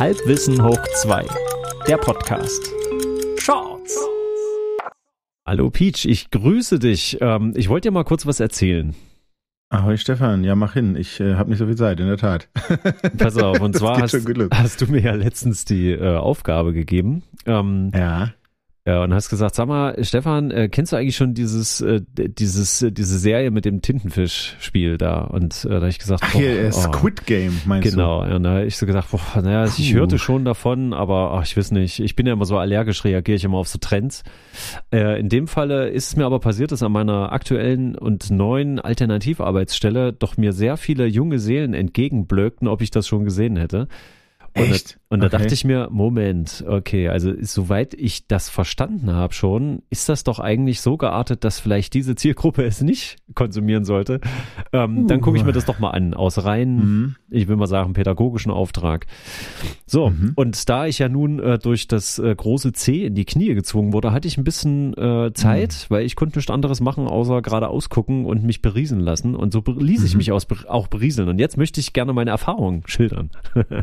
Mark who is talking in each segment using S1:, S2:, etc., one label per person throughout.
S1: Halbwissen hoch 2, der Podcast. Shorts. Hallo Peach, ich grüße dich. Ähm, ich wollte dir mal kurz was erzählen.
S2: Ahoi Stefan, ja mach hin, ich äh, habe nicht so viel Zeit, in der Tat.
S1: Pass auf, und zwar hast, hast, du mir ja letztens die äh, Aufgabe gegeben.
S2: Ähm, ja
S1: ja, und hast gesagt, sag mal, Stefan, äh, kennst du eigentlich schon dieses, äh, dieses, äh, diese Serie mit dem Tintenfisch-Spiel da? Und äh, da habe ich gesagt,
S2: Ach, hier, boah, äh, Squid Game, meinst
S1: genau, du? Genau, und da habe ich so gesagt, boah, naja, Puh. ich hörte schon davon, aber ach, ich weiß nicht, ich bin ja immer so allergisch, reagiere ich immer auf so Trends. Äh, in dem Falle ist es mir aber passiert, dass an meiner aktuellen und neuen Alternativarbeitsstelle doch mir sehr viele junge Seelen entgegenblökten, ob ich das schon gesehen hätte. Und
S2: Echt?
S1: Da, und da okay. dachte ich mir, Moment, okay, also soweit ich das verstanden habe schon, ist das doch eigentlich so geartet, dass vielleicht diese Zielgruppe es nicht konsumieren sollte. Ähm, uh. Dann gucke ich mir das doch mal an, aus rein, mhm. ich will mal sagen, pädagogischen Auftrag. So, mhm. und da ich ja nun äh, durch das äh, große C in die Knie gezwungen wurde, hatte ich ein bisschen äh, Zeit, mhm. weil ich konnte nichts anderes machen, außer gerade ausgucken und mich berieseln lassen. Und so ließ ich mhm. mich aus, auch berieseln. Und jetzt möchte ich gerne meine Erfahrungen schildern.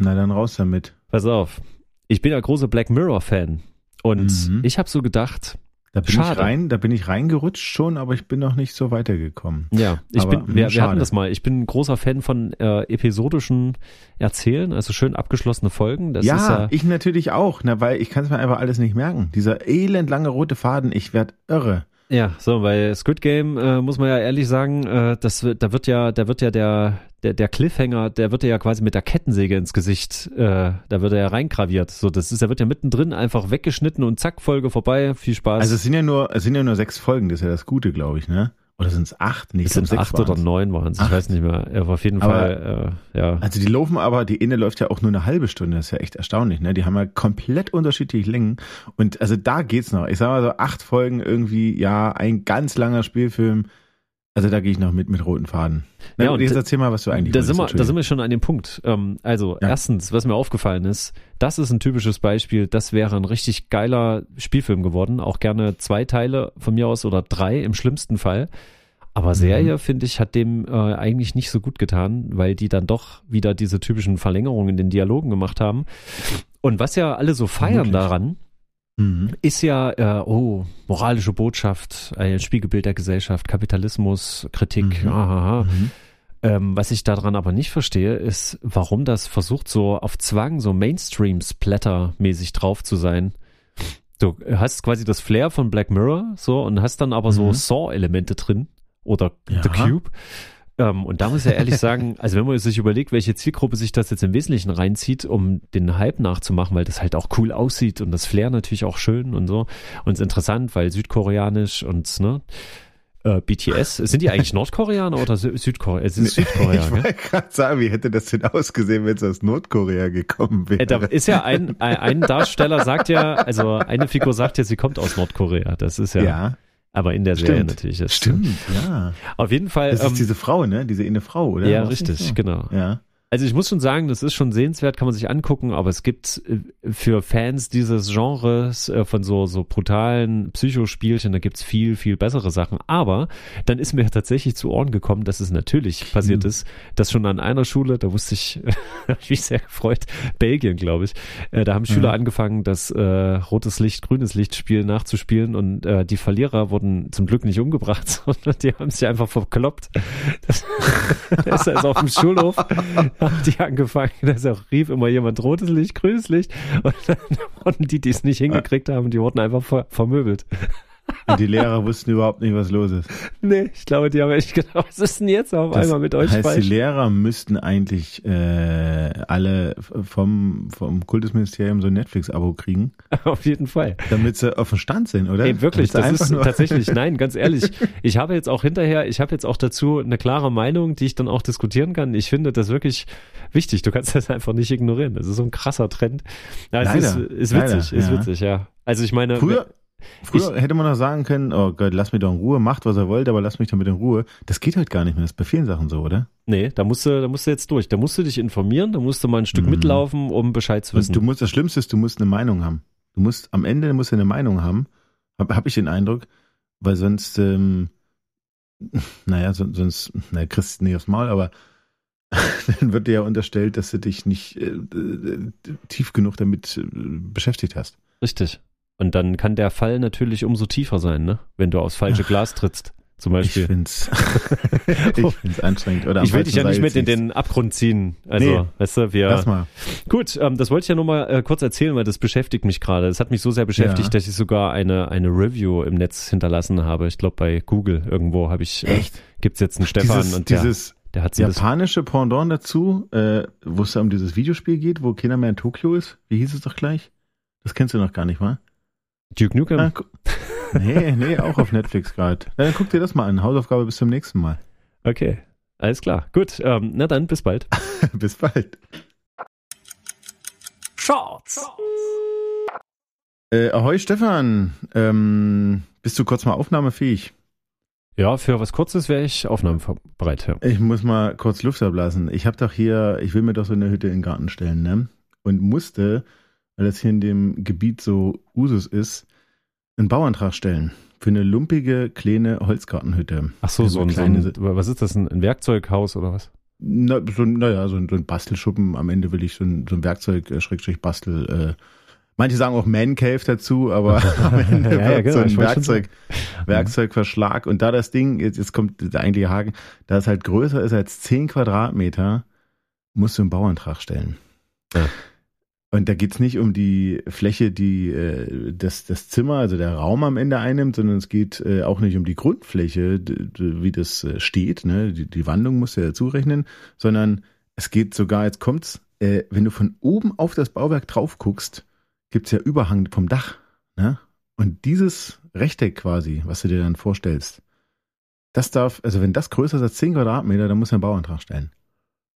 S2: Na dann raus damit.
S1: Pass auf. Ich bin ja großer Black Mirror Fan und mhm. ich habe so gedacht,
S2: da bin Schade. ich rein, da bin ich reingerutscht schon, aber ich bin noch nicht so weitergekommen.
S1: Ja, ich aber, bin, wir, wir, hatten das mal. Ich bin ein großer Fan von äh, episodischen Erzählen, also schön abgeschlossene Folgen.
S2: Das ja, ist, äh, ich natürlich auch, na, weil ich kann es mir einfach alles nicht merken. Dieser elendlange rote Faden, ich werd irre.
S1: Ja, so, weil Squid Game, äh, muss man ja ehrlich sagen, äh, das, da wird ja, da wird ja der, der, der Cliffhanger, der wird ja quasi mit der Kettensäge ins Gesicht, äh, da wird er ja reingraviert. So, das ist, der wird ja mittendrin einfach weggeschnitten und zack, Folge vorbei, viel Spaß.
S2: Also es sind ja nur, es sind ja nur sechs Folgen, das ist ja das Gute, glaube ich, ne? Oder sind es acht?
S1: Nicht, es sind acht oder neun waren es. Ich weiß nicht mehr. Aber auf jeden
S2: aber,
S1: Fall, äh, ja.
S2: Also die laufen aber, die Inne läuft ja auch nur eine halbe Stunde. Das ist ja echt erstaunlich, ne? Die haben ja komplett unterschiedliche Längen. Und also da geht's noch. Ich sag mal so acht Folgen irgendwie, ja, ein ganz langer Spielfilm. Also da gehe ich noch mit mit roten Faden.
S1: Na, ja, und jetzt erzähl mal, was du eigentlich da sind wir, Da sind wir schon an dem Punkt. Ähm, also ja. erstens, was mir aufgefallen ist, das ist ein typisches Beispiel. Das wäre ein richtig geiler Spielfilm geworden. Auch gerne zwei Teile von mir aus oder drei im schlimmsten Fall. Aber Serie, mhm. finde ich, hat dem äh, eigentlich nicht so gut getan, weil die dann doch wieder diese typischen Verlängerungen in den Dialogen gemacht haben. Und was ja alle so feiern Vermutlich. daran, mhm. Ist ja, äh, oh, moralische Botschaft, ein Spiegelbild der Gesellschaft, Kapitalismus, Kritik, mhm. aha, mhm. Ähm, was ich daran aber nicht verstehe, ist, warum das versucht, so auf Zwang, so Mainstream-Splatter-mäßig drauf zu sein. Du hast quasi das Flair von Black Mirror, so, und hast dann aber so mhm. Saw-Elemente drin oder ja. The Cube. Ähm, und da muss ich ja ehrlich sagen, also wenn man sich überlegt, welche Zielgruppe sich das jetzt im Wesentlichen reinzieht, um den Hype nachzumachen, weil das halt auch cool aussieht und das Flair natürlich auch schön und so. Und es ist interessant, weil südkoreanisch und ne, äh, BTS, sind die eigentlich Nordkoreaner oder Südkorea? Es ist Südkorea.
S2: Ich wollte gerade sagen, wie hätte das denn ausgesehen, wenn es aus Nordkorea gekommen wäre? Äh,
S1: da ist ja ein, ein Darsteller sagt ja, also eine Figur sagt ja, sie kommt aus Nordkorea. Das ist ja.
S2: Ja.
S1: Aber in der
S2: Stimmt.
S1: Serie natürlich.
S2: Ist Stimmt, ja.
S1: Auf jeden Fall.
S2: Das ist ähm, diese Frau, ne? Diese eine Frau, oder?
S1: Ja, richtig, so? genau.
S2: Ja.
S1: Also ich muss schon sagen, das ist schon sehenswert, kann man sich angucken, aber es gibt äh, für Fans dieses Genres äh, von so, so brutalen Psychospielchen, da gibt's viel, viel bessere Sachen. Aber dann ist mir tatsächlich zu Ohren gekommen, dass es natürlich passiert mhm. ist, dass schon an einer Schule, da wusste ich, habe ich mich sehr gefreut, Belgien, glaube ich, äh, da haben Schüler mhm. angefangen, das äh, rotes Licht, grünes Lichtspiel nachzuspielen und äh, die Verlierer wurden zum Glück nicht umgebracht, sondern die haben sich einfach verkloppt. Das, das ist also auf dem Schulhof haben die angefangen, dass auch rief immer jemand rotes Licht, grünes Licht. Und dann wurden die, die es nicht hingekriegt haben, die wurden einfach ver vermöbelt.
S2: Und die Lehrer wussten überhaupt nicht, was los ist.
S1: Nee, ich glaube, die haben echt gedacht, was ist denn jetzt auf das einmal mit euch
S2: heißt, falsch? Die Lehrer müssten eigentlich äh, alle vom, vom Kultusministerium so ein Netflix-Abo kriegen.
S1: Auf jeden Fall.
S2: Damit sie auf dem Stand sind, oder?
S1: Ey, wirklich, das ist tatsächlich, nein, ganz ehrlich. Ich habe jetzt auch hinterher, ich habe jetzt auch dazu eine klare Meinung, die ich dann auch diskutieren kann. Ich finde das wirklich wichtig. Du kannst das einfach nicht ignorieren. Das ist so ein krasser Trend. Ja, es Leider. ist, ist witzig, Leider, ist ja. witzig, ja. Also ich meine,
S2: früher, Früher ich, hätte man noch sagen können, oh Gott, lass mich doch in Ruhe, macht was er wollt, aber lass mich damit in Ruhe. Das geht halt gar nicht mehr, das ist bei vielen Sachen so, oder?
S1: Nee, da musst du, da musst du jetzt durch. Da musst du dich informieren, da musst du mal ein Stück mhm. mitlaufen, um Bescheid zu wissen.
S2: Und du musst, das Schlimmste ist, du musst eine Meinung haben. Du musst, am Ende musst du eine Meinung haben, habe hab ich den Eindruck, weil sonst, ähm, naja, sonst, naja, kriegst du nicht aufs Maul, aber dann wird dir ja unterstellt, dass du dich nicht äh, äh, tief genug damit äh, beschäftigt hast.
S1: Richtig. Und dann kann der Fall natürlich umso tiefer sein, ne? Wenn du aufs falsche Glas trittst. Zum Beispiel.
S2: Ich find's, ich find's anstrengend. Oder
S1: ich will dich ja nicht mit in den Abgrund ziehen. Also, nee, weißt du, wir.
S2: Lass mal.
S1: Gut, ähm, das wollte ich ja nur mal äh, kurz erzählen, weil das beschäftigt mich gerade. Es hat mich so sehr beschäftigt, ja. dass ich sogar eine, eine Review im Netz hinterlassen habe. Ich glaube, bei Google irgendwo habe ich.
S2: Äh, Echt?
S1: Gibt's jetzt einen Stefan
S2: dieses,
S1: und
S2: der, dieses der hat japanische Pendant dazu, äh, wo es um dieses Videospiel geht, wo keiner mehr in Tokio ist. Wie hieß es doch gleich? Das kennst du noch gar nicht, wa?
S1: Duke Nukem? Ah,
S2: Nee, nee, auch auf Netflix gerade. Dann guck dir das mal an. Hausaufgabe bis zum nächsten Mal.
S1: Okay, alles klar. Gut, ähm, na dann, bis bald.
S2: bis bald.
S1: Shorts.
S2: Äh, ahoi Stefan, ähm, bist du kurz mal aufnahmefähig?
S1: Ja, für was Kurzes wäre ich aufnahmebereit. Ja.
S2: Ich muss mal kurz Luft ablassen. Ich habe doch hier, ich will mir doch so eine Hütte in den Garten stellen, ne? Und musste, weil das hier in dem Gebiet so Usus ist, einen Bauantrag stellen für eine lumpige kleine Holzgartenhütte.
S1: Ach so, so, ein, so ein, was ist das, ein, ein Werkzeughaus oder was?
S2: Na, so, naja, so ein, so ein Bastelschuppen. Am Ende will ich so ein, so ein Werkzeug, äh, Schrägstrich Bastel. Äh, manche sagen auch Man Cave dazu, aber am Ende ja, ja, genau, so ein Werkzeug, Werkzeugverschlag. Und da das Ding, jetzt, jetzt kommt der eigentliche Haken, da es halt größer ist als 10 Quadratmeter, musst du einen Bauantrag stellen. Ja. Und da geht's nicht um die Fläche, die äh, das, das Zimmer, also der Raum am Ende einnimmt, sondern es geht äh, auch nicht um die Grundfläche, wie das äh, steht, ne? Die, die Wandlung musst du ja dazu rechnen, sondern es geht sogar, jetzt kommt's, äh, wenn du von oben auf das Bauwerk drauf guckst, gibt's ja Überhang vom Dach. Ne? Und dieses Rechteck quasi, was du dir dann vorstellst, das darf, also wenn das größer ist als 10 Quadratmeter, dann muss er einen Bauantrag stellen.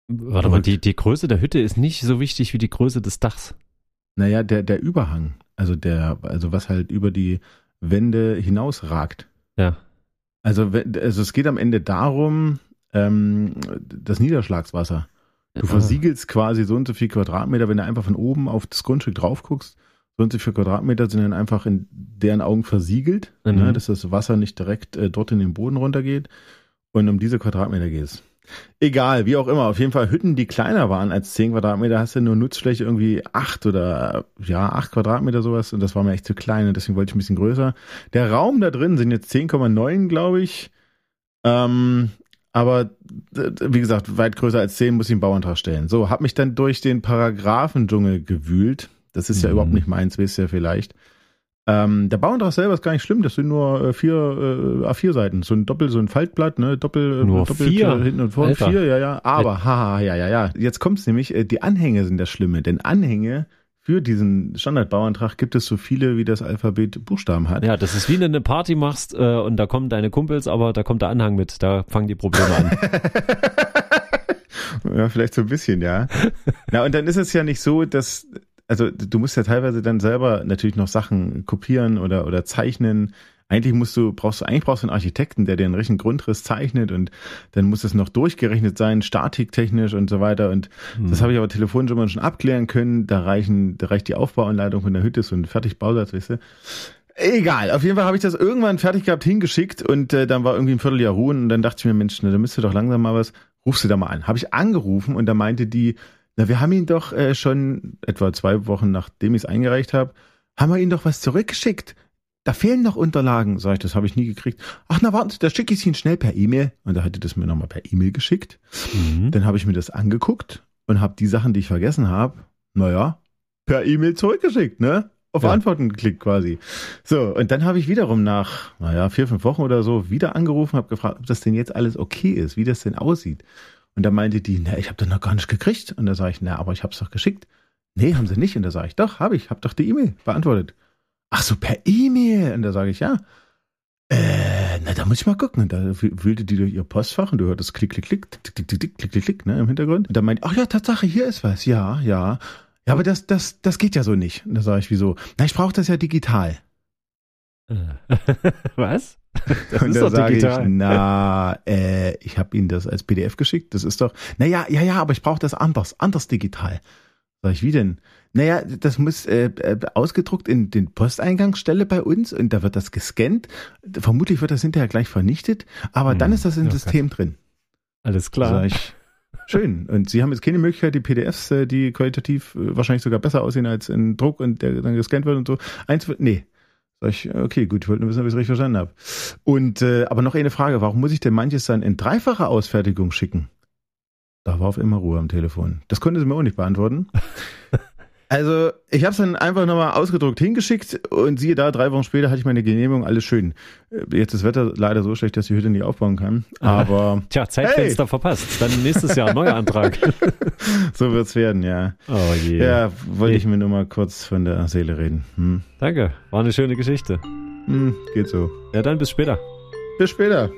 S1: Warte mal, die, die Größe der Hütte ist nicht so wichtig wie die Größe des Dachs.
S2: Naja, der, der Überhang, also der, also was halt über die Wände hinausragt.
S1: Ja.
S2: Also, also es geht am Ende darum, ähm, das Niederschlagswasser. Du versiegelst quasi so und so viel Quadratmeter, wenn du einfach von oben auf das Grundstück drauf guckst, so und so viel Quadratmeter sind dann einfach in deren Augen versiegelt, mhm. ne, dass das Wasser nicht direkt äh, dort in den Boden runtergeht. Und um diese Quadratmeter geht es. Egal, wie auch immer. Auf jeden Fall Hütten, die kleiner waren als 10 Quadratmeter, hast du nur Nutzfläche irgendwie 8 oder ja, 8 Quadratmeter sowas und das war mir echt zu klein und deswegen wollte ich ein bisschen größer. Der Raum da drin sind jetzt 10,9, glaube ich. Ähm, aber wie gesagt, weit größer als 10 muss ich einen Bauantrag stellen. So, hab mich dann durch den Paragraphendschungel gewühlt. Das ist ja mhm. überhaupt nicht meins, wisst ihr vielleicht. Ähm, der Bauantrag selber ist gar nicht schlimm, das sind nur äh, vier äh, A4-Seiten. So ein Doppel, so ein Faltblatt, ne? Doppel,
S1: äh, nur
S2: Doppel
S1: vier.
S2: hinten und vorne. Vier, ja, ja. Aber, haha, ja, ja, ja. Jetzt kommt's nämlich, äh, die Anhänge sind das Schlimme, denn Anhänge für diesen Standardbauantrag gibt es so viele, wie das Alphabet Buchstaben hat.
S1: Ja, das ist wie wenn du eine Party machst äh, und da kommen deine Kumpels, aber da kommt der Anhang mit. Da fangen die Probleme an.
S2: ja, vielleicht so ein bisschen, ja. Na, und dann ist es ja nicht so, dass also du musst ja teilweise dann selber natürlich noch Sachen kopieren oder, oder zeichnen. Eigentlich musst du, brauchst du, eigentlich brauchst du einen Architekten, der dir einen richtigen Grundriss zeichnet und dann muss es noch durchgerechnet sein, statiktechnisch und so weiter. Und hm. das habe ich aber telefonisch immer schon abklären können. Da reichen, da reicht die Aufbauanleitung von der Hütte, so ein Fertigbausatz, weißt du. Egal, auf jeden Fall habe ich das irgendwann fertig gehabt, hingeschickt und äh, dann war irgendwie ein Vierteljahr Ruhen und dann dachte ich mir, Mensch, ne, da müsste doch langsam mal was, rufst du da mal an. Habe ich angerufen und da meinte die, na, wir haben ihn doch äh, schon etwa zwei Wochen nachdem ich es eingereicht habe, haben wir ihn doch was zurückgeschickt. Da fehlen noch Unterlagen. Sag ich, das habe ich nie gekriegt. Ach, na warte, da schicke ich ihn schnell per E-Mail. Und da hat er das mir nochmal per E-Mail geschickt. Mhm. Dann habe ich mir das angeguckt und habe die Sachen, die ich vergessen habe, naja, per E-Mail zurückgeschickt, ne? Auf ja. Antworten geklickt quasi. So, und dann habe ich wiederum nach, naja, vier, fünf Wochen oder so wieder angerufen, habe gefragt, ob das denn jetzt alles okay ist, wie das denn aussieht. Und da meinte die, na, ich habe das noch gar nicht gekriegt. Und da sage ich, na, aber ich habe es doch geschickt. Nee, haben sie nicht. Und da sage ich, doch, habe ich, habe doch die E-Mail beantwortet. Ach so, per E-Mail. Und da sage ich, ja. Äh, na, da muss ich mal gucken. Und da wühlte die durch ihr Postfach und du hörtest klick, klick, klick, klick, klick, klick, klick, klick, klick, ne, im Hintergrund. Und da meinte, ach ja, Tatsache, hier ist was. Ja, ja. Ja, aber das, das, das geht ja so nicht. Und da sage ich, wieso? Na, ich brauche das ja digital.
S1: was?
S2: Das und ist doch digital. Ich, na, äh, ich habe Ihnen das als PDF geschickt. Das ist doch, naja, ja, ja, aber ich brauche das anders, anders digital. Sag ich, wie denn? Naja, das muss äh, äh, ausgedruckt in den Posteingangsstelle bei uns und da wird das gescannt. Vermutlich wird das hinterher gleich vernichtet, aber hm, dann ist das im ja, System drin.
S1: Alles klar.
S2: Ich, schön. Und Sie haben jetzt keine Möglichkeit, die PDFs, äh, die qualitativ äh, wahrscheinlich sogar besser aussehen als in Druck und der dann gescannt wird und so. Eins, nee, Sag ich, okay, gut, ich wollte nur wissen, ob ich es richtig verstanden habe. Und äh, aber noch eine Frage, warum muss ich denn manches dann in dreifacher Ausfertigung schicken? Da war auf immer Ruhe am Telefon. Das konnte sie mir auch nicht beantworten. Also, ich habe es dann einfach nochmal ausgedruckt hingeschickt und siehe da, drei Wochen später hatte ich meine Genehmigung, alles schön. Äh, jetzt ist das Wetter leider so schlecht, dass die Hütte nicht aufbauen kann. Aber.
S1: Tja, Zeitfenster hey. verpasst. Dann nächstes Jahr neuer Antrag.
S2: so wird's werden, ja.
S1: Oh je.
S2: Ja, wollte ich mir nur mal kurz von der Seele reden. Hm.
S1: Danke, war eine schöne Geschichte.
S2: Hm, geht so.
S1: Ja, dann bis später.
S2: Bis später.